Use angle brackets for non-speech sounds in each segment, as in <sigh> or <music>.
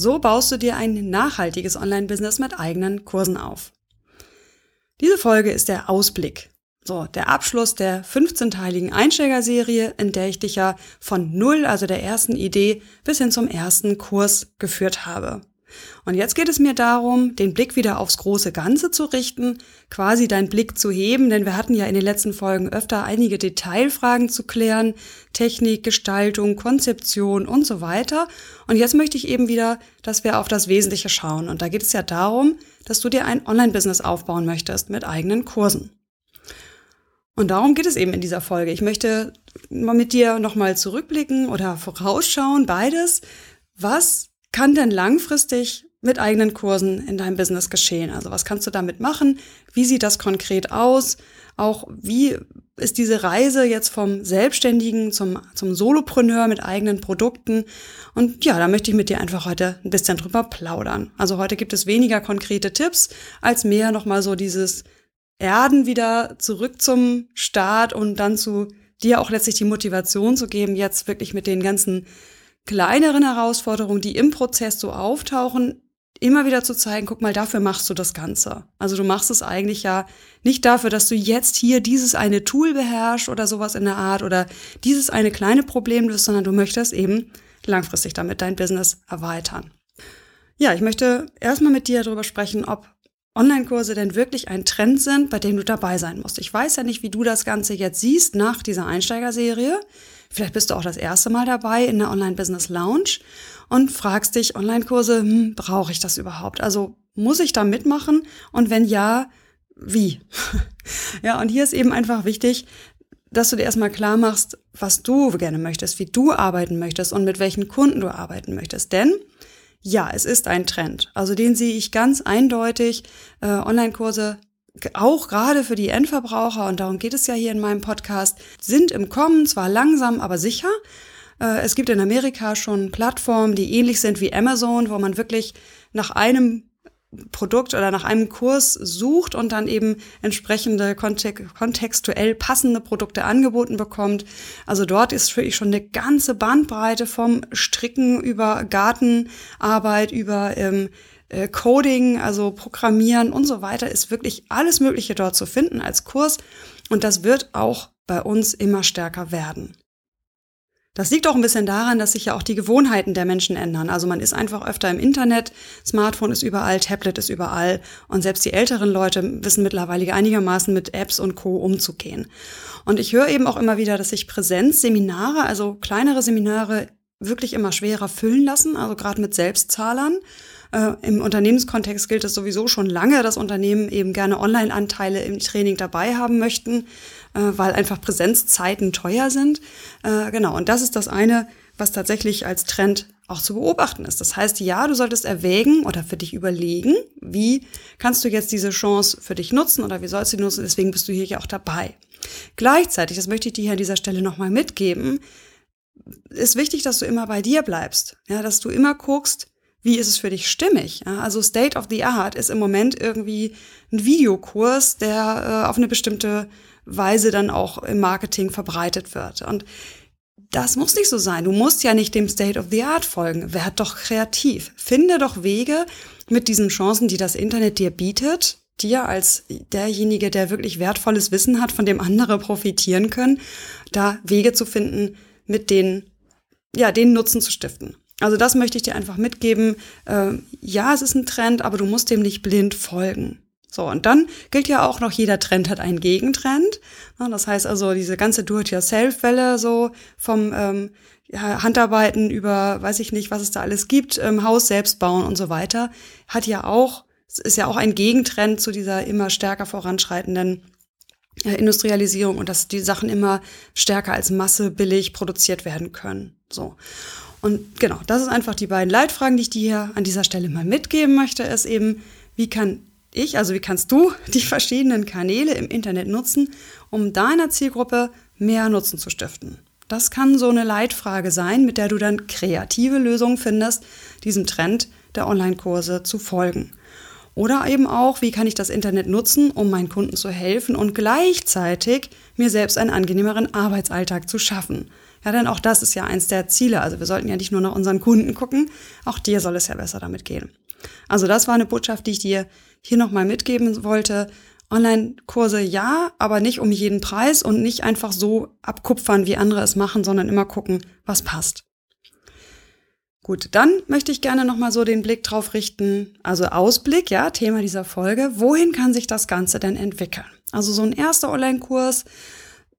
So baust du dir ein nachhaltiges Online-Business mit eigenen Kursen auf. Diese Folge ist der Ausblick. So, der Abschluss der 15-teiligen Einsteigerserie, in der ich dich ja von Null, also der ersten Idee, bis hin zum ersten Kurs geführt habe. Und jetzt geht es mir darum, den Blick wieder aufs große Ganze zu richten, quasi deinen Blick zu heben, denn wir hatten ja in den letzten Folgen öfter einige Detailfragen zu klären, Technik, Gestaltung, Konzeption und so weiter. Und jetzt möchte ich eben wieder, dass wir auf das Wesentliche schauen. Und da geht es ja darum, dass du dir ein Online-Business aufbauen möchtest mit eigenen Kursen. Und darum geht es eben in dieser Folge. Ich möchte mal mit dir nochmal zurückblicken oder vorausschauen, beides. Was kann denn langfristig mit eigenen Kursen in deinem Business geschehen? Also was kannst du damit machen? Wie sieht das konkret aus? Auch wie ist diese Reise jetzt vom Selbstständigen zum, zum Solopreneur mit eigenen Produkten? Und ja, da möchte ich mit dir einfach heute ein bisschen drüber plaudern. Also heute gibt es weniger konkrete Tipps, als mehr nochmal so dieses Erden wieder zurück zum Start und dann zu dir auch letztlich die Motivation zu geben, jetzt wirklich mit den ganzen kleineren Herausforderungen, die im Prozess so auftauchen, immer wieder zu zeigen, guck mal, dafür machst du das Ganze. Also du machst es eigentlich ja nicht dafür, dass du jetzt hier dieses eine Tool beherrschst oder sowas in der Art oder dieses eine kleine Problem löst, sondern du möchtest eben langfristig damit dein Business erweitern. Ja, ich möchte erstmal mit dir darüber sprechen, ob Online-Kurse denn wirklich ein Trend sind, bei dem du dabei sein musst. Ich weiß ja nicht, wie du das Ganze jetzt siehst nach dieser Einsteigerserie. Vielleicht bist du auch das erste Mal dabei in der Online-Business Lounge und fragst dich, Online-Kurse, hm, brauche ich das überhaupt? Also muss ich da mitmachen? Und wenn ja, wie? <laughs> ja, und hier ist eben einfach wichtig, dass du dir erstmal klar machst, was du gerne möchtest, wie du arbeiten möchtest und mit welchen Kunden du arbeiten möchtest. Denn ja, es ist ein Trend. Also den sehe ich ganz eindeutig. Äh, Online-Kurse auch gerade für die Endverbraucher, und darum geht es ja hier in meinem Podcast, sind im Kommen, zwar langsam, aber sicher. Äh, es gibt in Amerika schon Plattformen, die ähnlich sind wie Amazon, wo man wirklich nach einem Produkt oder nach einem Kurs sucht und dann eben entsprechende kontextuell passende Produkte angeboten bekommt. Also dort ist wirklich schon eine ganze Bandbreite vom Stricken über Gartenarbeit, über ähm, äh, Coding, also Programmieren und so weiter, ist wirklich alles Mögliche dort zu finden als Kurs. Und das wird auch bei uns immer stärker werden. Das liegt auch ein bisschen daran, dass sich ja auch die Gewohnheiten der Menschen ändern. Also man ist einfach öfter im Internet, Smartphone ist überall, Tablet ist überall und selbst die älteren Leute wissen mittlerweile einigermaßen mit Apps und Co umzugehen. Und ich höre eben auch immer wieder, dass sich Präsenzseminare, also kleinere Seminare, wirklich immer schwerer füllen lassen, also gerade mit Selbstzahlern. Äh, Im Unternehmenskontext gilt es sowieso schon lange, dass Unternehmen eben gerne Online-Anteile im Training dabei haben möchten, äh, weil einfach Präsenzzeiten teuer sind. Äh, genau, und das ist das eine, was tatsächlich als Trend auch zu beobachten ist. Das heißt, ja, du solltest erwägen oder für dich überlegen, wie kannst du jetzt diese Chance für dich nutzen oder wie sollst du sie nutzen, deswegen bist du hier ja auch dabei. Gleichzeitig, das möchte ich dir hier an dieser Stelle nochmal mitgeben, ist wichtig, dass du immer bei dir bleibst. Ja, dass du immer guckst, wie ist es für dich stimmig? Ja, also State of the Art ist im Moment irgendwie ein Videokurs, der äh, auf eine bestimmte Weise dann auch im Marketing verbreitet wird. Und das muss nicht so sein. Du musst ja nicht dem State of the Art folgen. Werd doch kreativ. Finde doch Wege mit diesen Chancen, die das Internet dir bietet, dir als derjenige, der wirklich wertvolles Wissen hat, von dem andere profitieren können, da Wege zu finden, mit denen, ja, den Nutzen zu stiften. Also das möchte ich dir einfach mitgeben. Äh, ja, es ist ein Trend, aber du musst dem nicht blind folgen. So, und dann gilt ja auch noch, jeder Trend hat einen Gegentrend. Das heißt also, diese ganze Do-it-yourself-Welle so vom ähm, Handarbeiten über, weiß ich nicht, was es da alles gibt, ähm, Haus selbst bauen und so weiter, hat ja auch, ist ja auch ein Gegentrend zu dieser immer stärker voranschreitenden Industrialisierung und dass die Sachen immer stärker als Masse billig produziert werden können. So. Und genau, das ist einfach die beiden Leitfragen, die ich dir hier an dieser Stelle mal mitgeben möchte, ist eben, wie kann ich, also wie kannst du <laughs> die verschiedenen Kanäle im Internet nutzen, um deiner Zielgruppe mehr Nutzen zu stiften. Das kann so eine Leitfrage sein, mit der du dann kreative Lösungen findest, diesem Trend der Online-Kurse zu folgen. Oder eben auch, wie kann ich das Internet nutzen, um meinen Kunden zu helfen und gleichzeitig mir selbst einen angenehmeren Arbeitsalltag zu schaffen. Ja, denn auch das ist ja eins der Ziele. Also wir sollten ja nicht nur nach unseren Kunden gucken, auch dir soll es ja besser damit gehen. Also das war eine Botschaft, die ich dir hier nochmal mitgeben wollte. Online-Kurse ja, aber nicht um jeden Preis und nicht einfach so abkupfern, wie andere es machen, sondern immer gucken, was passt. Gut, dann möchte ich gerne nochmal so den Blick drauf richten, also Ausblick, ja, Thema dieser Folge. Wohin kann sich das Ganze denn entwickeln? Also so ein erster Online-Kurs,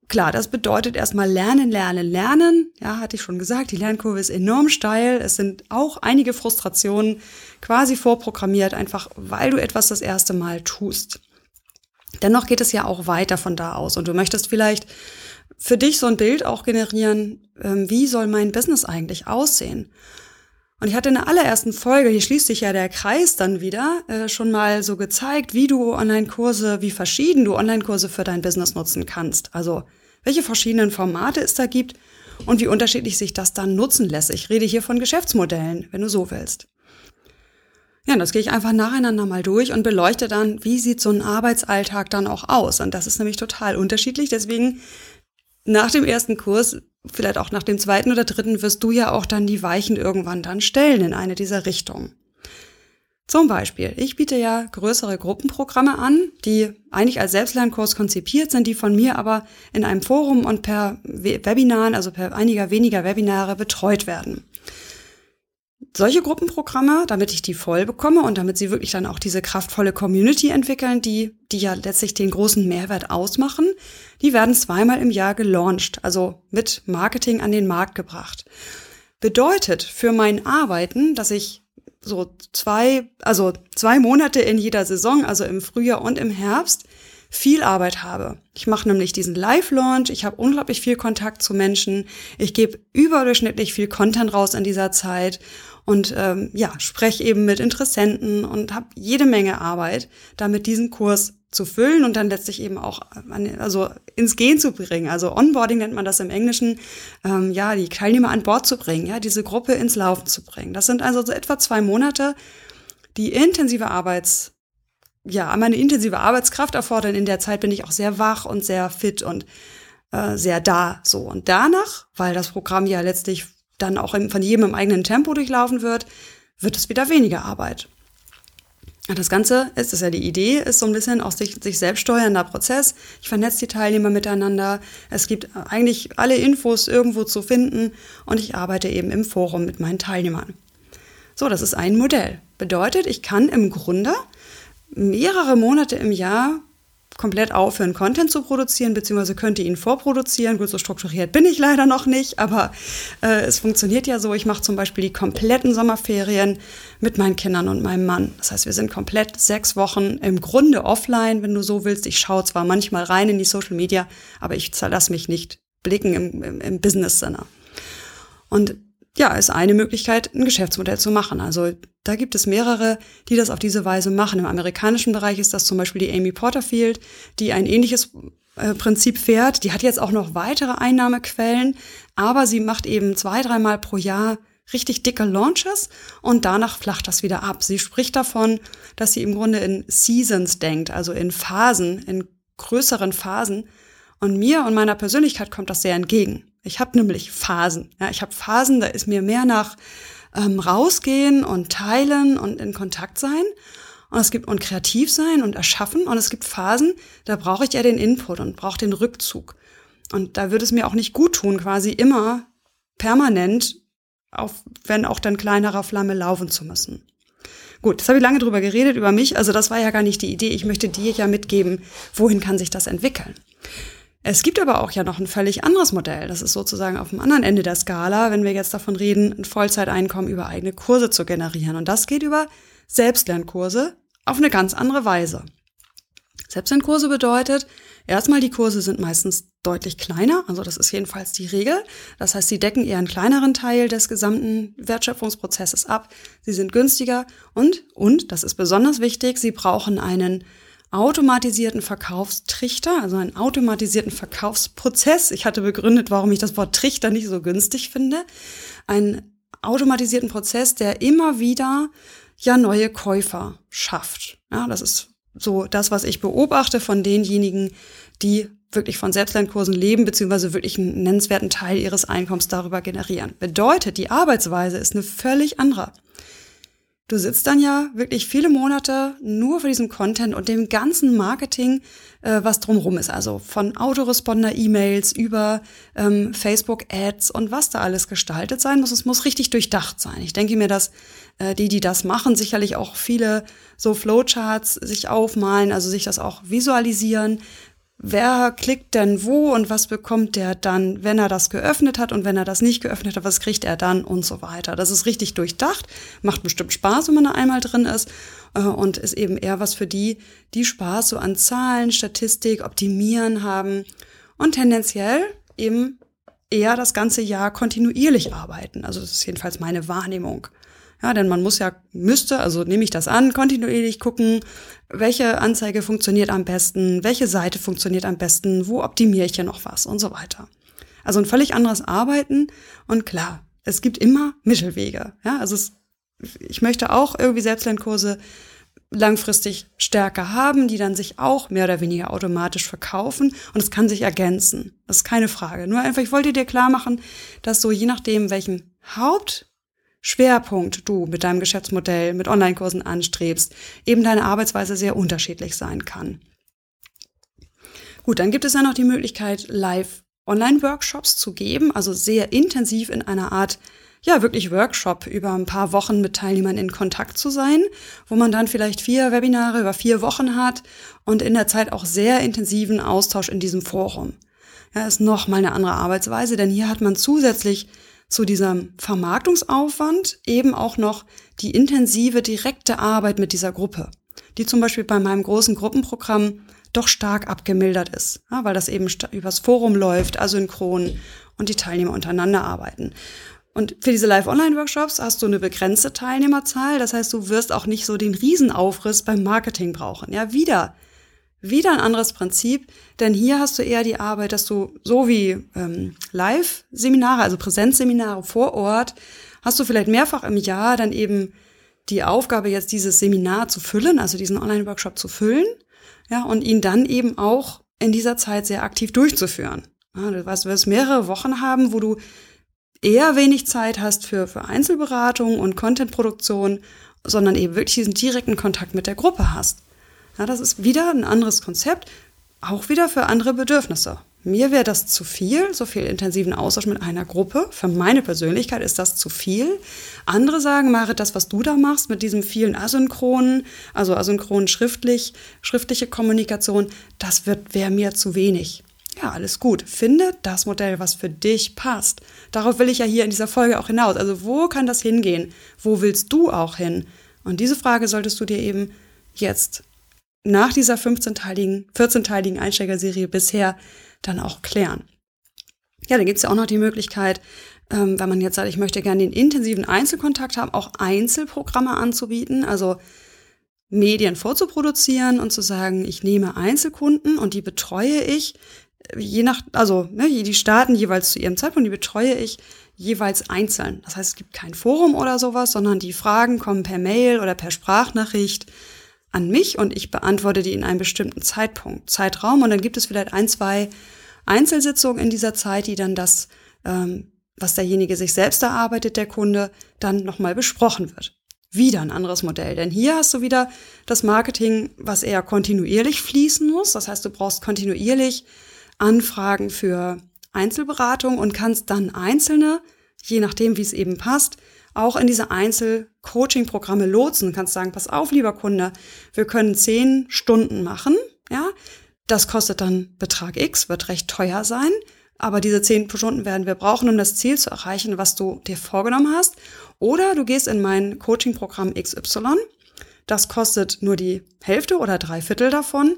klar, das bedeutet erstmal lernen, lernen, lernen. Ja, hatte ich schon gesagt, die Lernkurve ist enorm steil. Es sind auch einige Frustrationen quasi vorprogrammiert, einfach weil du etwas das erste Mal tust. Dennoch geht es ja auch weiter von da aus und du möchtest vielleicht für dich so ein Bild auch generieren, ähm, wie soll mein Business eigentlich aussehen? Und ich hatte in der allerersten Folge, hier schließt sich ja der Kreis dann wieder, äh, schon mal so gezeigt, wie du Online-Kurse, wie verschieden du Online-Kurse für dein Business nutzen kannst. Also welche verschiedenen Formate es da gibt und wie unterschiedlich sich das dann nutzen lässt. Ich rede hier von Geschäftsmodellen, wenn du so willst. Ja, das gehe ich einfach nacheinander mal durch und beleuchte dann, wie sieht so ein Arbeitsalltag dann auch aus. Und das ist nämlich total unterschiedlich. Deswegen nach dem ersten Kurs, vielleicht auch nach dem zweiten oder dritten, wirst du ja auch dann die Weichen irgendwann dann stellen in eine dieser Richtungen. Zum Beispiel, ich biete ja größere Gruppenprogramme an, die eigentlich als Selbstlernkurs konzipiert sind, die von mir aber in einem Forum und per Webinaren, also per einiger weniger Webinare betreut werden solche Gruppenprogramme, damit ich die voll bekomme und damit sie wirklich dann auch diese kraftvolle Community entwickeln, die, die ja letztlich den großen Mehrwert ausmachen, die werden zweimal im Jahr gelauncht, also mit Marketing an den Markt gebracht. Bedeutet für mein Arbeiten, dass ich so zwei, also zwei Monate in jeder Saison, also im Frühjahr und im Herbst, viel Arbeit habe. Ich mache nämlich diesen Live-Launch, ich habe unglaublich viel Kontakt zu Menschen, ich gebe überdurchschnittlich viel Content raus in dieser Zeit und ähm, ja, spreche eben mit Interessenten und habe jede Menge Arbeit, damit diesen Kurs zu füllen und dann letztlich eben auch also ins Gehen zu bringen. Also Onboarding nennt man das im Englischen, ähm, ja, die Teilnehmer an Bord zu bringen, ja, diese Gruppe ins Laufen zu bringen. Das sind also so etwa zwei Monate, die intensive Arbeits, ja, meine intensive Arbeitskraft erfordern. In der Zeit bin ich auch sehr wach und sehr fit und äh, sehr da. So und danach, weil das Programm ja letztlich dann auch von jedem im eigenen Tempo durchlaufen wird, wird es wieder weniger Arbeit. Das Ganze ist, ist ja die Idee, ist so ein bisschen auch sich, sich selbst steuernder Prozess. Ich vernetze die Teilnehmer miteinander. Es gibt eigentlich alle Infos irgendwo zu finden und ich arbeite eben im Forum mit meinen Teilnehmern. So, das ist ein Modell. Bedeutet, ich kann im Grunde mehrere Monate im Jahr komplett aufhören, Content zu produzieren, beziehungsweise könnte ihn vorproduzieren. Gut, so strukturiert bin ich leider noch nicht, aber äh, es funktioniert ja so. Ich mache zum Beispiel die kompletten Sommerferien mit meinen Kindern und meinem Mann. Das heißt, wir sind komplett sechs Wochen im Grunde offline, wenn du so willst. Ich schaue zwar manchmal rein in die Social Media, aber ich lasse mich nicht blicken im, im, im Business-Sinne. Und ja, ist eine Möglichkeit, ein Geschäftsmodell zu machen. Also da gibt es mehrere, die das auf diese Weise machen. Im amerikanischen Bereich ist das zum Beispiel die Amy Porterfield, die ein ähnliches äh, Prinzip fährt. Die hat jetzt auch noch weitere Einnahmequellen, aber sie macht eben zwei, dreimal pro Jahr richtig dicke Launches und danach flacht das wieder ab. Sie spricht davon, dass sie im Grunde in Seasons denkt, also in Phasen, in größeren Phasen. Und mir und meiner Persönlichkeit kommt das sehr entgegen. Ich habe nämlich Phasen. Ja, ich habe Phasen, da ist mir mehr nach ähm, rausgehen und teilen und in Kontakt sein. Und es gibt und kreativ sein und erschaffen. Und es gibt Phasen, da brauche ich ja den Input und brauche den Rückzug. Und da würde es mir auch nicht gut tun, quasi immer permanent, auf, wenn auch dann kleinerer Flamme laufen zu müssen. Gut, jetzt habe ich lange drüber geredet, über mich. Also das war ja gar nicht die Idee. Ich möchte dir ja mitgeben, wohin kann sich das entwickeln. Es gibt aber auch ja noch ein völlig anderes Modell. Das ist sozusagen auf dem anderen Ende der Skala, wenn wir jetzt davon reden, ein Vollzeiteinkommen über eigene Kurse zu generieren. Und das geht über Selbstlernkurse auf eine ganz andere Weise. Selbstlernkurse bedeutet, Erstmal, die Kurse sind meistens deutlich kleiner, also das ist jedenfalls die Regel. Das heißt, sie decken eher einen kleineren Teil des gesamten Wertschöpfungsprozesses ab. Sie sind günstiger und, und, das ist besonders wichtig, sie brauchen einen automatisierten Verkaufstrichter, also einen automatisierten Verkaufsprozess. Ich hatte begründet, warum ich das Wort Trichter nicht so günstig finde. Einen automatisierten Prozess, der immer wieder ja neue Käufer schafft. Ja, das ist so das, was ich beobachte von denjenigen, die wirklich von Selbstlernkursen leben, beziehungsweise wirklich einen nennenswerten Teil ihres Einkommens darüber generieren. Bedeutet, die Arbeitsweise ist eine völlig andere. Du sitzt dann ja wirklich viele Monate nur für diesen Content und dem ganzen Marketing, äh, was drumherum ist. Also von Autoresponder-E-Mails über ähm, Facebook-Ads und was da alles gestaltet sein muss. Es muss richtig durchdacht sein. Ich denke mir, dass äh, die, die das machen, sicherlich auch viele so Flowcharts sich aufmalen, also sich das auch visualisieren, wer klickt denn wo und was bekommt der dann, wenn er das geöffnet hat und wenn er das nicht geöffnet hat, was kriegt er dann und so weiter. Das ist richtig durchdacht, macht bestimmt Spaß, wenn man da einmal drin ist äh, und ist eben eher was für die, die Spaß so an Zahlen, Statistik, Optimieren haben und tendenziell eben eher das ganze Jahr kontinuierlich arbeiten. Also das ist jedenfalls meine Wahrnehmung. Ja, denn man muss ja, müsste, also nehme ich das an, kontinuierlich gucken, welche Anzeige funktioniert am besten, welche Seite funktioniert am besten, wo optimiere ich hier noch was und so weiter. Also ein völlig anderes Arbeiten und klar, es gibt immer Mittelwege. Ja, also es, ich möchte auch irgendwie Selbstlernkurse langfristig stärker haben, die dann sich auch mehr oder weniger automatisch verkaufen und es kann sich ergänzen. Das ist keine Frage. Nur einfach, ich wollte dir klar machen, dass so je nachdem, welchen Haupt Schwerpunkt du mit deinem Geschäftsmodell, mit Online-Kursen anstrebst, eben deine Arbeitsweise sehr unterschiedlich sein kann. Gut, dann gibt es ja noch die Möglichkeit, live Online-Workshops zu geben, also sehr intensiv in einer Art, ja, wirklich Workshop über ein paar Wochen mit Teilnehmern in Kontakt zu sein, wo man dann vielleicht vier Webinare über vier Wochen hat und in der Zeit auch sehr intensiven Austausch in diesem Forum. Ja, ist noch mal eine andere Arbeitsweise, denn hier hat man zusätzlich zu diesem Vermarktungsaufwand eben auch noch die intensive, direkte Arbeit mit dieser Gruppe, die zum Beispiel bei meinem großen Gruppenprogramm doch stark abgemildert ist, ja, weil das eben übers Forum läuft, asynchron und die Teilnehmer untereinander arbeiten. Und für diese Live-Online-Workshops hast du eine begrenzte Teilnehmerzahl. Das heißt, du wirst auch nicht so den Riesenaufriss beim Marketing brauchen. Ja, wieder wieder ein anderes Prinzip, denn hier hast du eher die Arbeit, dass du so wie ähm, Live-Seminare, also Präsenzseminare vor Ort, hast du vielleicht mehrfach im Jahr dann eben die Aufgabe, jetzt dieses Seminar zu füllen, also diesen Online-Workshop zu füllen, ja, und ihn dann eben auch in dieser Zeit sehr aktiv durchzuführen. Ja, du wirst, mehrere Wochen haben, wo du eher wenig Zeit hast für, für Einzelberatung und Contentproduktion, sondern eben wirklich diesen direkten Kontakt mit der Gruppe hast. Ja, das ist wieder ein anderes Konzept, auch wieder für andere Bedürfnisse. Mir wäre das zu viel, so viel intensiven Austausch mit einer Gruppe. Für meine Persönlichkeit ist das zu viel. Andere sagen, Marit, das, was du da machst mit diesem vielen Asynchronen, also asynchron schriftlich, schriftliche Kommunikation, das wäre mir zu wenig. Ja, alles gut. Finde das Modell, was für dich passt. Darauf will ich ja hier in dieser Folge auch hinaus. Also wo kann das hingehen? Wo willst du auch hin? Und diese Frage solltest du dir eben jetzt nach dieser 15-teiligen, 14-teiligen Einsteigerserie bisher dann auch klären. Ja, dann gibt es ja auch noch die Möglichkeit, ähm, wenn man jetzt sagt, ich möchte gerne den intensiven Einzelkontakt haben, auch Einzelprogramme anzubieten, also Medien vorzuproduzieren und zu sagen, ich nehme Einzelkunden und die betreue ich, je nach, also ne, die starten jeweils zu ihrem Zeitpunkt, die betreue ich jeweils einzeln. Das heißt, es gibt kein Forum oder sowas, sondern die Fragen kommen per Mail oder per Sprachnachricht an mich und ich beantworte die in einem bestimmten Zeitpunkt, Zeitraum und dann gibt es vielleicht ein, zwei Einzelsitzungen in dieser Zeit, die dann das, ähm, was derjenige sich selbst erarbeitet, der Kunde, dann nochmal besprochen wird. Wieder ein anderes Modell, denn hier hast du wieder das Marketing, was eher kontinuierlich fließen muss. Das heißt, du brauchst kontinuierlich Anfragen für Einzelberatung und kannst dann einzelne, je nachdem, wie es eben passt, auch in diese Einzel-Coaching-Programme lotsen. Du kannst sagen, pass auf, lieber Kunde, wir können zehn Stunden machen, ja. Das kostet dann Betrag X, wird recht teuer sein. Aber diese zehn Stunden werden wir brauchen, um das Ziel zu erreichen, was du dir vorgenommen hast. Oder du gehst in mein Coaching-Programm XY. Das kostet nur die Hälfte oder drei Viertel davon.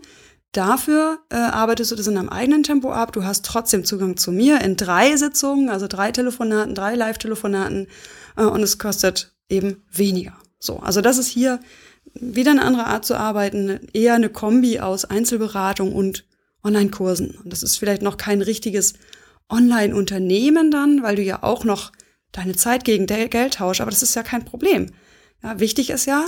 Dafür äh, arbeitest du das in deinem eigenen Tempo ab. Du hast trotzdem Zugang zu mir in drei Sitzungen, also drei Telefonaten, drei Live-Telefonaten äh, und es kostet eben weniger. So, also das ist hier wieder eine andere Art zu arbeiten, eher eine Kombi aus Einzelberatung und Online-Kursen. Und das ist vielleicht noch kein richtiges Online-Unternehmen dann, weil du ja auch noch deine Zeit gegen Geld tauschst, aber das ist ja kein Problem. Ja, wichtig ist ja,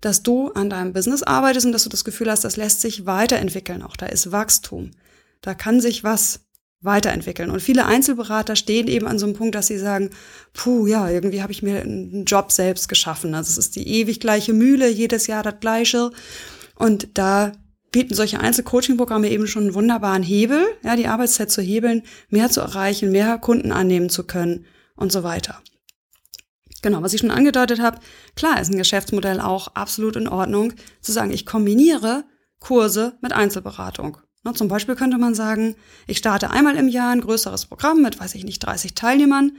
dass du an deinem Business arbeitest und dass du das Gefühl hast, das lässt sich weiterentwickeln. Auch da ist Wachstum. Da kann sich was weiterentwickeln. Und viele Einzelberater stehen eben an so einem Punkt, dass sie sagen, puh, ja, irgendwie habe ich mir einen Job selbst geschaffen. Also es ist die ewig gleiche Mühle, jedes Jahr das gleiche. Und da bieten solche Einzelcoaching-Programme eben schon einen wunderbaren Hebel, ja, die Arbeitszeit zu hebeln, mehr zu erreichen, mehr Kunden annehmen zu können und so weiter. Genau, was ich schon angedeutet habe, klar ist ein Geschäftsmodell auch absolut in Ordnung, zu sagen, ich kombiniere Kurse mit Einzelberatung. Na, zum Beispiel könnte man sagen, ich starte einmal im Jahr ein größeres Programm mit, weiß ich nicht, 30 Teilnehmern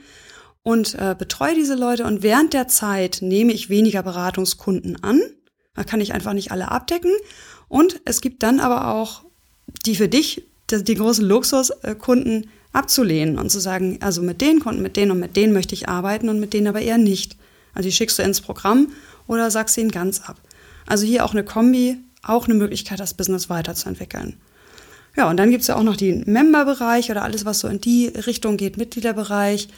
und äh, betreue diese Leute und während der Zeit nehme ich weniger Beratungskunden an. Da kann ich einfach nicht alle abdecken. Und es gibt dann aber auch die für dich, die, die großen Luxuskunden, abzulehnen und zu sagen, also mit den Kunden, mit denen und mit denen möchte ich arbeiten und mit denen aber eher nicht. Also die schickst du ins Programm oder sagst ihnen ganz ab. Also hier auch eine Kombi, auch eine Möglichkeit, das Business weiterzuentwickeln. Ja, und dann gibt's ja auch noch den Member-Bereich oder alles, was so in die Richtung geht, Mitgliederbereich.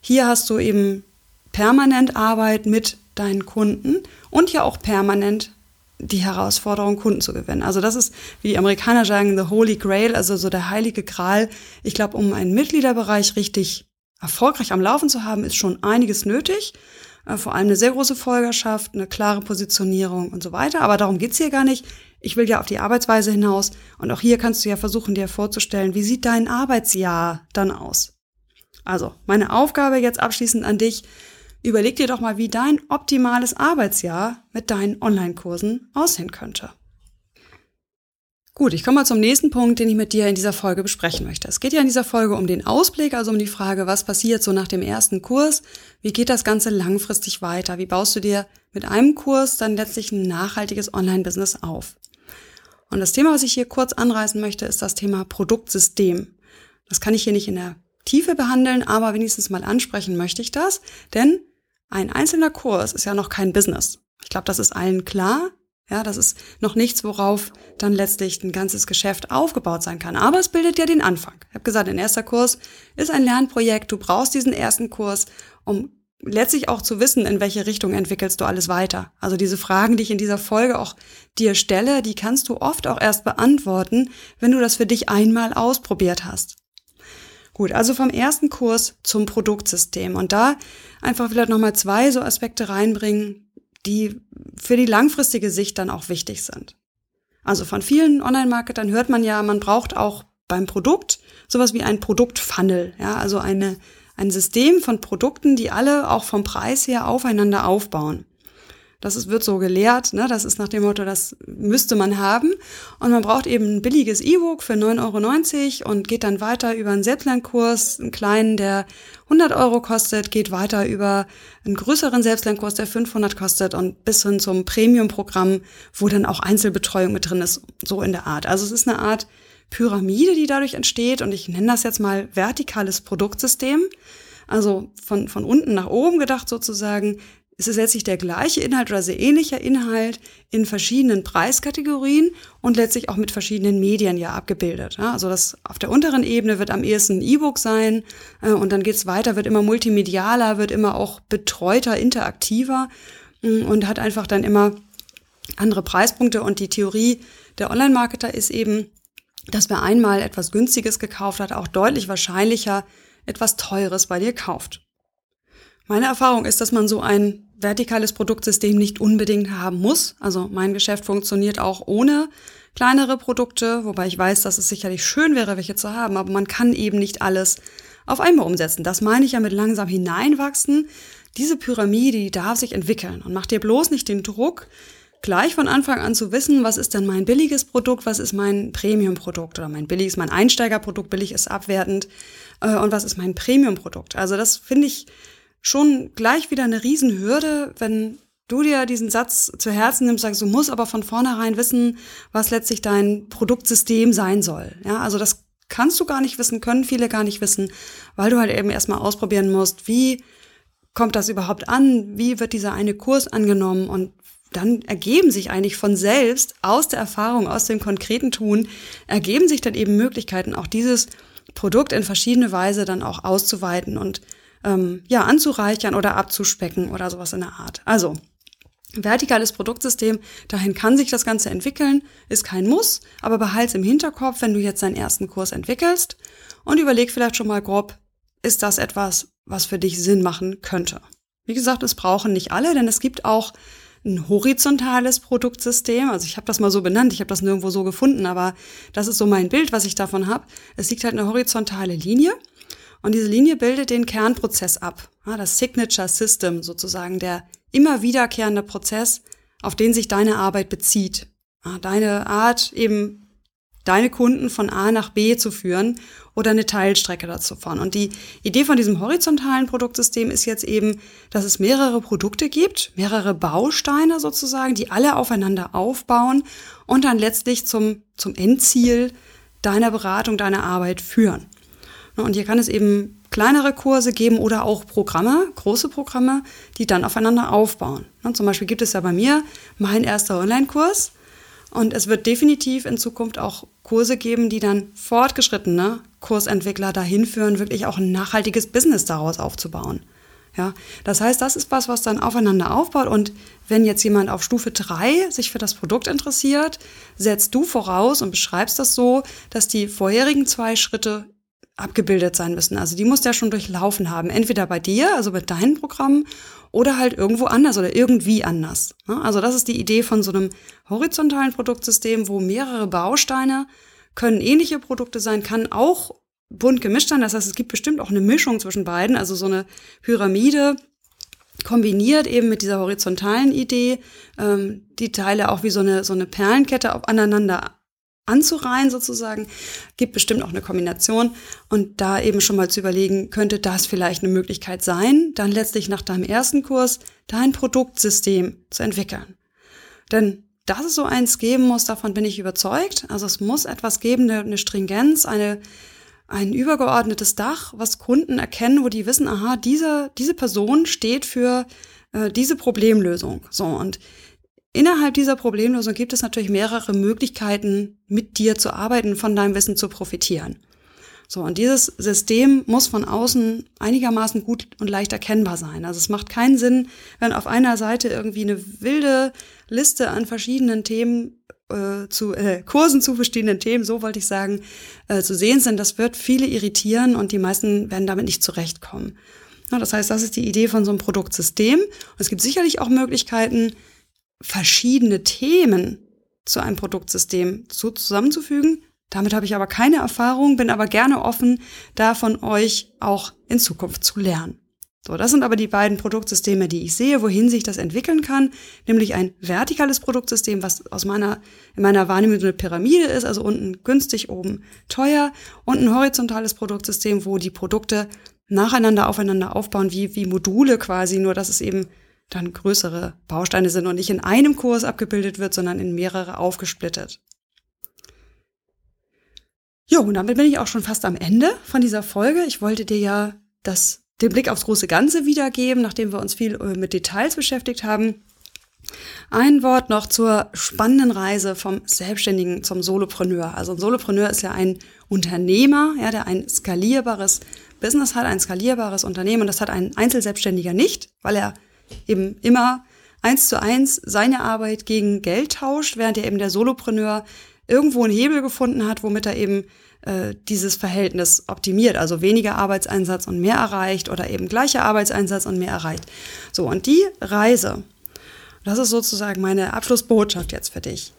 Hier hast du eben permanent Arbeit mit deinen Kunden und ja auch permanent die Herausforderung, Kunden zu gewinnen. Also das ist, wie die Amerikaner sagen, the Holy Grail, also so der heilige Gral. Ich glaube, um einen Mitgliederbereich richtig erfolgreich am Laufen zu haben, ist schon einiges nötig. Äh, vor allem eine sehr große Folgerschaft, eine klare Positionierung und so weiter. Aber darum geht's hier gar nicht. Ich will ja auf die Arbeitsweise hinaus. Und auch hier kannst du ja versuchen, dir vorzustellen, wie sieht dein Arbeitsjahr dann aus? Also, meine Aufgabe jetzt abschließend an dich, Überleg dir doch mal, wie dein optimales Arbeitsjahr mit deinen Online-Kursen aussehen könnte. Gut, ich komme mal zum nächsten Punkt, den ich mit dir in dieser Folge besprechen möchte. Es geht ja in dieser Folge um den Ausblick, also um die Frage, was passiert so nach dem ersten Kurs? Wie geht das Ganze langfristig weiter? Wie baust du dir mit einem Kurs dann letztlich ein nachhaltiges Online-Business auf? Und das Thema, was ich hier kurz anreißen möchte, ist das Thema Produktsystem. Das kann ich hier nicht in der Tiefe behandeln, aber wenigstens mal ansprechen möchte ich das, denn ein einzelner Kurs ist ja noch kein Business. Ich glaube, das ist allen klar. Ja, das ist noch nichts, worauf dann letztlich ein ganzes Geschäft aufgebaut sein kann. Aber es bildet ja den Anfang. Ich habe gesagt, ein erster Kurs ist ein Lernprojekt. Du brauchst diesen ersten Kurs, um letztlich auch zu wissen, in welche Richtung entwickelst du alles weiter. Also diese Fragen, die ich in dieser Folge auch dir stelle, die kannst du oft auch erst beantworten, wenn du das für dich einmal ausprobiert hast. Gut, also vom ersten Kurs zum Produktsystem und da einfach vielleicht nochmal zwei so Aspekte reinbringen, die für die langfristige Sicht dann auch wichtig sind. Also von vielen Online-Marketern hört man ja, man braucht auch beim Produkt sowas wie ein Produktfunnel, ja, also eine, ein System von Produkten, die alle auch vom Preis her aufeinander aufbauen. Das ist, wird so gelehrt, ne? das ist nach dem Motto, das müsste man haben. Und man braucht eben ein billiges E-Book für 9,90 Euro und geht dann weiter über einen Selbstlernkurs, einen kleinen, der 100 Euro kostet, geht weiter über einen größeren Selbstlernkurs, der 500 kostet und bis hin zum Premium-Programm, wo dann auch Einzelbetreuung mit drin ist, so in der Art. Also es ist eine Art Pyramide, die dadurch entsteht und ich nenne das jetzt mal vertikales Produktsystem. Also von, von unten nach oben gedacht sozusagen, es ist letztlich der gleiche Inhalt oder sehr ähnlicher Inhalt in verschiedenen Preiskategorien und letztlich auch mit verschiedenen Medien ja abgebildet. Ja, also das auf der unteren Ebene wird am ehesten ein E-Book sein äh, und dann geht's weiter, wird immer multimedialer, wird immer auch betreuter, interaktiver äh, und hat einfach dann immer andere Preispunkte und die Theorie der Online-Marketer ist eben, dass wer einmal etwas Günstiges gekauft hat, auch deutlich wahrscheinlicher etwas Teures bei dir kauft. Meine Erfahrung ist, dass man so ein vertikales Produktsystem nicht unbedingt haben muss. Also mein Geschäft funktioniert auch ohne kleinere Produkte, wobei ich weiß, dass es sicherlich schön wäre, welche zu haben, aber man kann eben nicht alles auf einmal umsetzen. Das meine ich ja mit langsam hineinwachsen. Diese Pyramide, die darf sich entwickeln und mach dir bloß nicht den Druck, gleich von Anfang an zu wissen, was ist denn mein billiges Produkt, was ist mein Premium-Produkt oder mein billiges, mein Einsteigerprodukt, billig ist abwertend äh, und was ist mein Premium-Produkt. Also das finde ich schon gleich wieder eine Riesenhürde, wenn du dir diesen Satz zu Herzen nimmst, sagst, du musst aber von vornherein wissen, was letztlich dein Produktsystem sein soll. Ja, also das kannst du gar nicht wissen, können viele gar nicht wissen, weil du halt eben erstmal ausprobieren musst, wie kommt das überhaupt an, wie wird dieser eine Kurs angenommen und dann ergeben sich eigentlich von selbst aus der Erfahrung, aus dem konkreten Tun, ergeben sich dann eben Möglichkeiten, auch dieses Produkt in verschiedene Weise dann auch auszuweiten und ähm, ja anzureichern oder abzuspecken oder sowas in der Art. Also Vertikales Produktsystem, dahin kann sich das Ganze entwickeln, ist kein Muss, aber behalte im Hinterkopf, wenn du jetzt deinen ersten Kurs entwickelst und überleg vielleicht schon mal grob, ist das etwas, was für dich Sinn machen könnte. Wie gesagt, es brauchen nicht alle, denn es gibt auch ein horizontales Produktsystem. Also ich habe das mal so benannt, ich habe das nirgendwo so gefunden, aber das ist so mein Bild, was ich davon habe. Es liegt halt eine horizontale Linie und diese Linie bildet den Kernprozess ab. das Signature System sozusagen, der immer wiederkehrende Prozess, auf den sich deine Arbeit bezieht. Deine Art, eben deine Kunden von A nach B zu führen oder eine Teilstrecke dazu fahren. Und die Idee von diesem horizontalen Produktsystem ist jetzt eben, dass es mehrere Produkte gibt, mehrere Bausteine sozusagen, die alle aufeinander aufbauen und dann letztlich zum, zum Endziel deiner Beratung, deiner Arbeit führen. Und hier kann es eben kleinere Kurse geben oder auch Programme, große Programme, die dann aufeinander aufbauen. Zum Beispiel gibt es ja bei mir mein erster Online-Kurs und es wird definitiv in Zukunft auch Kurse geben, die dann fortgeschrittene Kursentwickler dahin führen, wirklich auch ein nachhaltiges Business daraus aufzubauen. Ja, das heißt, das ist was, was dann aufeinander aufbaut. Und wenn jetzt jemand auf Stufe 3 sich für das Produkt interessiert, setzt du voraus und beschreibst das so, dass die vorherigen zwei Schritte abgebildet sein müssen. Also die muss der schon durchlaufen haben. Entweder bei dir, also mit deinen Programmen, oder halt irgendwo anders oder irgendwie anders. Ne? Also das ist die Idee von so einem horizontalen Produktsystem, wo mehrere Bausteine können ähnliche Produkte sein, kann auch bunt gemischt sein. Das heißt, es gibt bestimmt auch eine Mischung zwischen beiden, also so eine Pyramide kombiniert eben mit dieser horizontalen Idee, ähm, die Teile auch wie so eine, so eine Perlenkette aneinander anzureihen sozusagen, gibt bestimmt auch eine Kombination und da eben schon mal zu überlegen, könnte das vielleicht eine Möglichkeit sein, dann letztlich nach deinem ersten Kurs dein Produktsystem zu entwickeln. Denn dass es so eins geben muss, davon bin ich überzeugt. Also es muss etwas geben, eine Stringenz, eine, ein übergeordnetes Dach, was Kunden erkennen, wo die wissen, aha, diese, diese Person steht für äh, diese Problemlösung. So, und Innerhalb dieser Problemlösung gibt es natürlich mehrere Möglichkeiten, mit dir zu arbeiten, von deinem Wissen zu profitieren. So, und dieses System muss von außen einigermaßen gut und leicht erkennbar sein. Also es macht keinen Sinn, wenn auf einer Seite irgendwie eine wilde Liste an verschiedenen Themen äh, zu äh, Kursen zu verschiedenen Themen, so wollte ich sagen, äh, zu sehen sind. Das wird viele irritieren und die meisten werden damit nicht zurechtkommen. Ja, das heißt, das ist die Idee von so einem Produktsystem. Und es gibt sicherlich auch Möglichkeiten, verschiedene Themen zu einem Produktsystem so zusammenzufügen. Damit habe ich aber keine Erfahrung, bin aber gerne offen, da von euch auch in Zukunft zu lernen. So, das sind aber die beiden Produktsysteme, die ich sehe, wohin sich das entwickeln kann, nämlich ein vertikales Produktsystem, was aus meiner, in meiner Wahrnehmung eine Pyramide ist, also unten günstig, oben teuer, und ein horizontales Produktsystem, wo die Produkte nacheinander aufeinander aufbauen, wie, wie Module quasi, nur dass es eben dann größere Bausteine sind und nicht in einem Kurs abgebildet wird, sondern in mehrere aufgesplittet. Jo, und damit bin ich auch schon fast am Ende von dieser Folge. Ich wollte dir ja das, den Blick aufs große Ganze wiedergeben, nachdem wir uns viel äh, mit Details beschäftigt haben. Ein Wort noch zur spannenden Reise vom Selbstständigen zum Solopreneur. Also ein Solopreneur ist ja ein Unternehmer, ja, der ein skalierbares Business hat, ein skalierbares Unternehmen. Und das hat ein Einzelselbstständiger nicht, weil er eben immer eins zu eins seine Arbeit gegen Geld tauscht, während er eben der Solopreneur irgendwo einen Hebel gefunden hat, womit er eben äh, dieses Verhältnis optimiert, also weniger Arbeitseinsatz und mehr erreicht oder eben gleicher Arbeitseinsatz und mehr erreicht. So, und die Reise, das ist sozusagen meine Abschlussbotschaft jetzt für dich.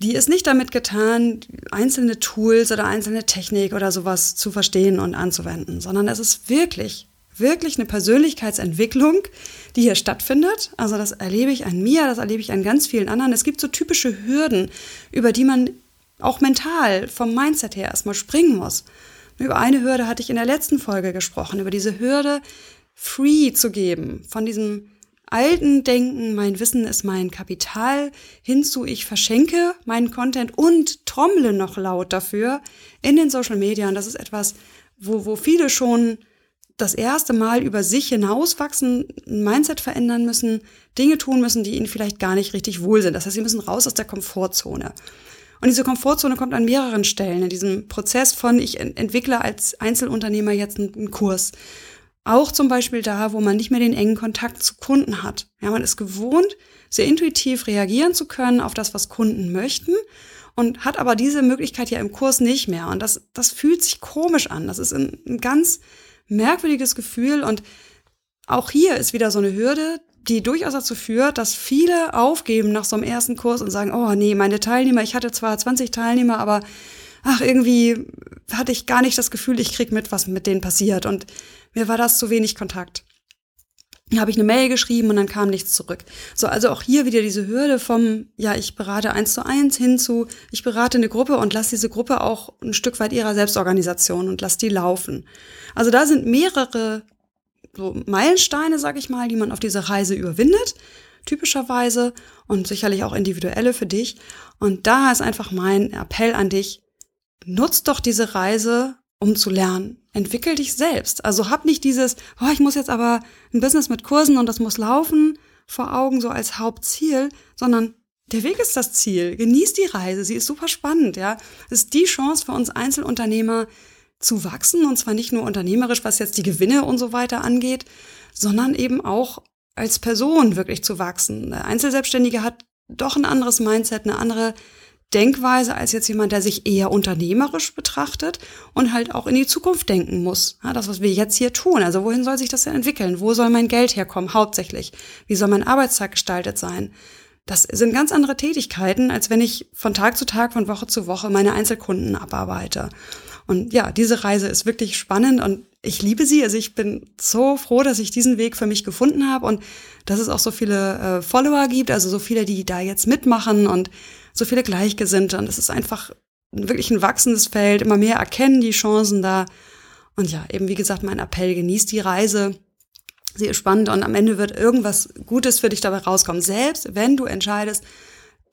Die ist nicht damit getan, einzelne Tools oder einzelne Technik oder sowas zu verstehen und anzuwenden, sondern es ist wirklich wirklich eine Persönlichkeitsentwicklung, die hier stattfindet. Also das erlebe ich an mir, das erlebe ich an ganz vielen anderen. Es gibt so typische Hürden, über die man auch mental vom Mindset her erstmal springen muss. Über eine Hürde hatte ich in der letzten Folge gesprochen, über diese Hürde, free zu geben von diesem alten Denken, mein Wissen ist mein Kapital, hinzu, ich verschenke meinen Content und trommle noch laut dafür in den Social Media. Und das ist etwas, wo, wo viele schon das erste Mal über sich hinauswachsen, ein Mindset verändern müssen, Dinge tun müssen, die ihnen vielleicht gar nicht richtig wohl sind. Das heißt, sie müssen raus aus der Komfortzone. Und diese Komfortzone kommt an mehreren Stellen in diesem Prozess von, ich entwickle als Einzelunternehmer jetzt einen Kurs. Auch zum Beispiel da, wo man nicht mehr den engen Kontakt zu Kunden hat. Ja, man ist gewohnt, sehr intuitiv reagieren zu können auf das, was Kunden möchten und hat aber diese Möglichkeit ja im Kurs nicht mehr. Und das, das fühlt sich komisch an. Das ist ein, ein ganz merkwürdiges Gefühl und auch hier ist wieder so eine Hürde, die durchaus dazu führt, dass viele aufgeben nach so einem ersten Kurs und sagen, oh nee, meine Teilnehmer, ich hatte zwar 20 Teilnehmer, aber ach, irgendwie hatte ich gar nicht das Gefühl, ich krieg mit, was mit denen passiert und mir war das zu wenig Kontakt. Habe ich eine Mail geschrieben und dann kam nichts zurück. So, also auch hier wieder diese Hürde vom, ja, ich berate eins zu eins hin zu, ich berate eine Gruppe und lasse diese Gruppe auch ein Stück weit ihrer Selbstorganisation und lasse die laufen. Also da sind mehrere so Meilensteine, sag ich mal, die man auf dieser Reise überwindet, typischerweise und sicherlich auch individuelle für dich. Und da ist einfach mein Appell an dich, nutz doch diese Reise, um zu lernen. Entwickel dich selbst. Also hab nicht dieses, oh, ich muss jetzt aber ein Business mit Kursen und das muss laufen vor Augen so als Hauptziel, sondern der Weg ist das Ziel. Genieß die Reise. Sie ist super spannend, ja. Es ist die Chance für uns Einzelunternehmer, zu wachsen und zwar nicht nur unternehmerisch, was jetzt die Gewinne und so weiter angeht, sondern eben auch als Person wirklich zu wachsen. Der Einzelselbstständige hat doch ein anderes Mindset, eine andere Denkweise als jetzt jemand, der sich eher unternehmerisch betrachtet und halt auch in die Zukunft denken muss. Ja, das, was wir jetzt hier tun. Also wohin soll sich das denn entwickeln? Wo soll mein Geld herkommen? Hauptsächlich. Wie soll mein Arbeitstag gestaltet sein? Das sind ganz andere Tätigkeiten, als wenn ich von Tag zu Tag, von Woche zu Woche meine Einzelkunden abarbeite. Und ja, diese Reise ist wirklich spannend und ich liebe sie. Also ich bin so froh, dass ich diesen Weg für mich gefunden habe und dass es auch so viele äh, Follower gibt, also so viele, die da jetzt mitmachen und so viele Gleichgesinnte. Und es ist einfach wirklich ein wachsendes Feld. Immer mehr erkennen die Chancen da. Und ja, eben wie gesagt, mein Appell, genießt die Reise. Sie ist spannend und am Ende wird irgendwas Gutes für dich dabei rauskommen. Selbst wenn du entscheidest,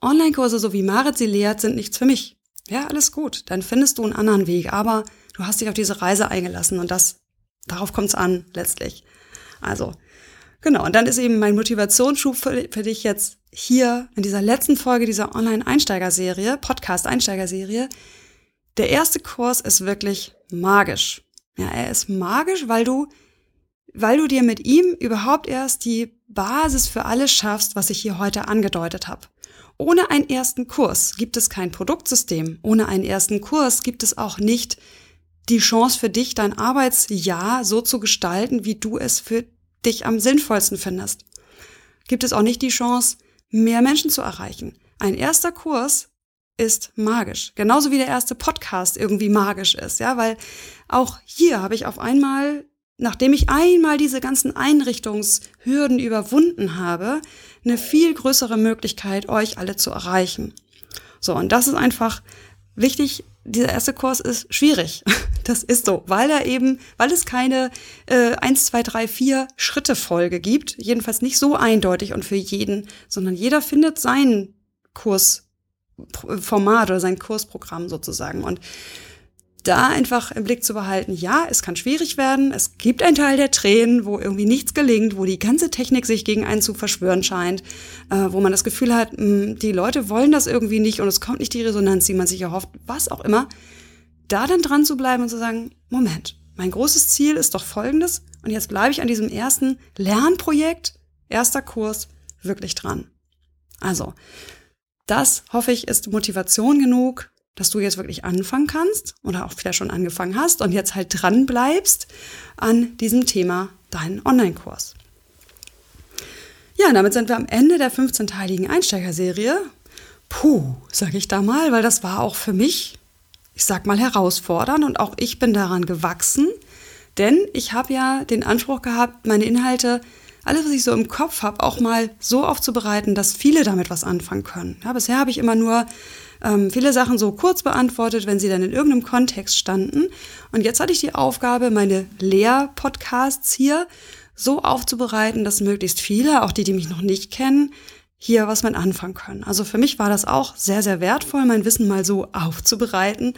Online-Kurse, so wie Marit sie lehrt, sind nichts für mich. Ja, alles gut. Dann findest du einen anderen Weg. Aber du hast dich auf diese Reise eingelassen und das, darauf kommt es an, letztlich. Also, genau. Und dann ist eben mein Motivationsschub für, für dich jetzt hier in dieser letzten Folge dieser Online-Einsteiger-Serie, Podcast-Einsteiger-Serie. Der erste Kurs ist wirklich magisch. Ja, er ist magisch, weil du, weil du dir mit ihm überhaupt erst die Basis für alles schaffst, was ich hier heute angedeutet habe. Ohne einen ersten Kurs gibt es kein Produktsystem. Ohne einen ersten Kurs gibt es auch nicht die Chance für dich, dein Arbeitsjahr so zu gestalten, wie du es für dich am sinnvollsten findest. Gibt es auch nicht die Chance, mehr Menschen zu erreichen. Ein erster Kurs ist magisch. Genauso wie der erste Podcast irgendwie magisch ist, ja, weil auch hier habe ich auf einmal nachdem ich einmal diese ganzen Einrichtungshürden überwunden habe, eine viel größere Möglichkeit, euch alle zu erreichen. So, und das ist einfach wichtig. Dieser erste Kurs ist schwierig. Das ist so, weil er eben, weil es keine äh, 1, 2, 3, 4 Schritte Folge gibt, jedenfalls nicht so eindeutig und für jeden, sondern jeder findet sein Kursformat oder sein Kursprogramm sozusagen. Und da einfach im Blick zu behalten, ja, es kann schwierig werden, es gibt einen Teil der Tränen, wo irgendwie nichts gelingt, wo die ganze Technik sich gegen einen zu verschwören scheint, äh, wo man das Gefühl hat, mh, hm, die Leute wollen das irgendwie nicht und es kommt nicht die Resonanz, die man sich erhofft, was auch immer, da dann dran zu bleiben und zu sagen, Moment, mein großes Ziel ist doch folgendes und jetzt bleibe ich an diesem ersten Lernprojekt, erster Kurs, wirklich dran. Also, das hoffe ich ist Motivation genug, dass du jetzt wirklich anfangen kannst oder auch vielleicht schon angefangen hast und jetzt halt dran bleibst an diesem Thema deinen Online-Kurs. Ja, damit sind wir am Ende der 15-teiligen Einsteigerserie. Puh, sage ich da mal, weil das war auch für mich, ich sag mal, herausfordernd und auch ich bin daran gewachsen, denn ich habe ja den Anspruch gehabt, meine Inhalte, alles, was ich so im Kopf habe, auch mal so aufzubereiten, dass viele damit was anfangen können. Ja, bisher habe ich immer nur ähm, viele Sachen so kurz beantwortet, wenn sie dann in irgendeinem Kontext standen. Und jetzt hatte ich die Aufgabe, meine Lehr-Podcasts hier so aufzubereiten, dass möglichst viele, auch die, die mich noch nicht kennen, hier was mit anfangen können. Also für mich war das auch sehr, sehr wertvoll, mein Wissen mal so aufzubereiten.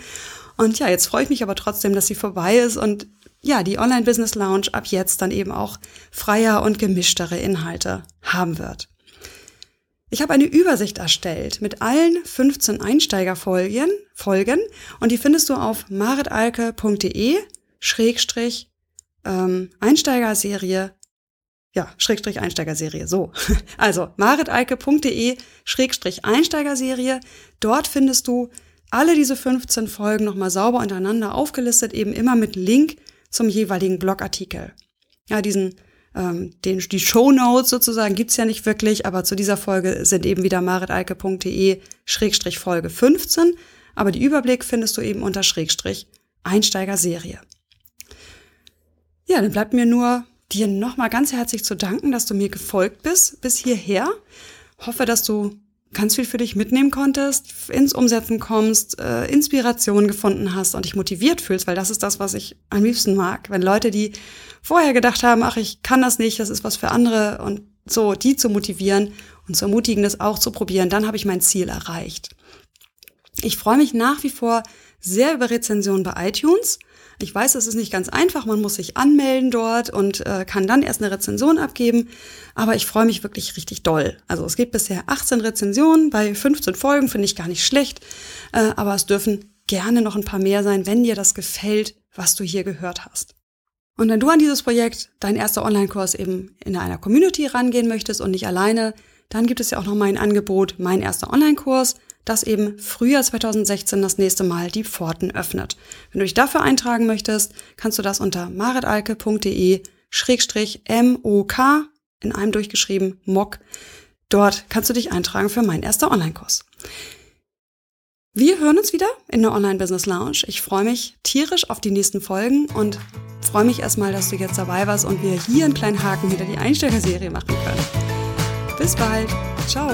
Und ja, jetzt freue ich mich aber trotzdem, dass sie vorbei ist und ja, die Online Business Lounge ab jetzt dann eben auch freier und gemischtere Inhalte haben wird. Ich habe eine Übersicht erstellt mit allen 15 Einsteigerfolgen Folgen, und die findest du auf maritalke.de Schrägstrich ähm, Einsteigerserie ja, Schrägstrich Einsteigerserie, so. <laughs> Also, maritalke.de Schrägstrich Einsteigerserie. Dort findest du alle diese 15 Folgen nochmal sauber untereinander aufgelistet, eben immer mit Link zum jeweiligen Blogartikel. Ja, diesen, ähm, den, die Show Notes sozusagen gibt's ja nicht wirklich, aber zu dieser Folge sind eben wieder maritalke.de Schrägstrich Folge 15. Aber die Überblick findest du eben unter Schrägstrich Einsteigerserie. Ja, dann bleibt mir nur dir nochmal ganz herzlich zu danken, dass du mir gefolgt bist bis hierher. Hoffe, dass du ganz viel für dich mitnehmen konntest, ins Umsetzen kommst, äh, Inspiration gefunden hast und dich motiviert fühlst, weil das ist das, was ich am liebsten mag. Wenn Leute, die vorher gedacht haben, ach, ich kann das nicht, das ist was für andere und so, die zu motivieren und zu ermutigen, das auch zu probieren, dann habe ich mein Ziel erreicht. Ich freue mich nach wie vor sehr über Rezensionen bei iTunes. Ich weiß, es ist nicht ganz einfach, man muss sich anmelden dort und äh, kann dann erst eine Rezension abgeben, aber ich freue mich wirklich richtig doll. Also es gibt bisher 18 Rezensionen bei 15 Folgen, finde ich gar nicht schlecht, äh, aber es dürfen gerne noch ein paar mehr sein, wenn dir das gefällt, was du hier gehört hast. Und wenn du an dieses Projekt, dein erster Online-Kurs eben in einer Community rangehen möchtest und nicht alleine, dann gibt es ja auch noch mein Angebot, mein erster Online-Kurs das eben Frühjahr 2016 das nächste Mal die Pforten öffnet. Wenn du dich dafür eintragen möchtest, kannst du das unter maritalke.de schrägstrich MOK in einem durchgeschrieben MOK. Dort kannst du dich eintragen für meinen erster Online-Kurs. Wir hören uns wieder in der Online Business Lounge. Ich freue mich tierisch auf die nächsten Folgen und freue mich erstmal, dass du jetzt dabei warst und wir hier einen kleinen Haken hinter die Einsteigerserie machen können. Bis bald. Ciao.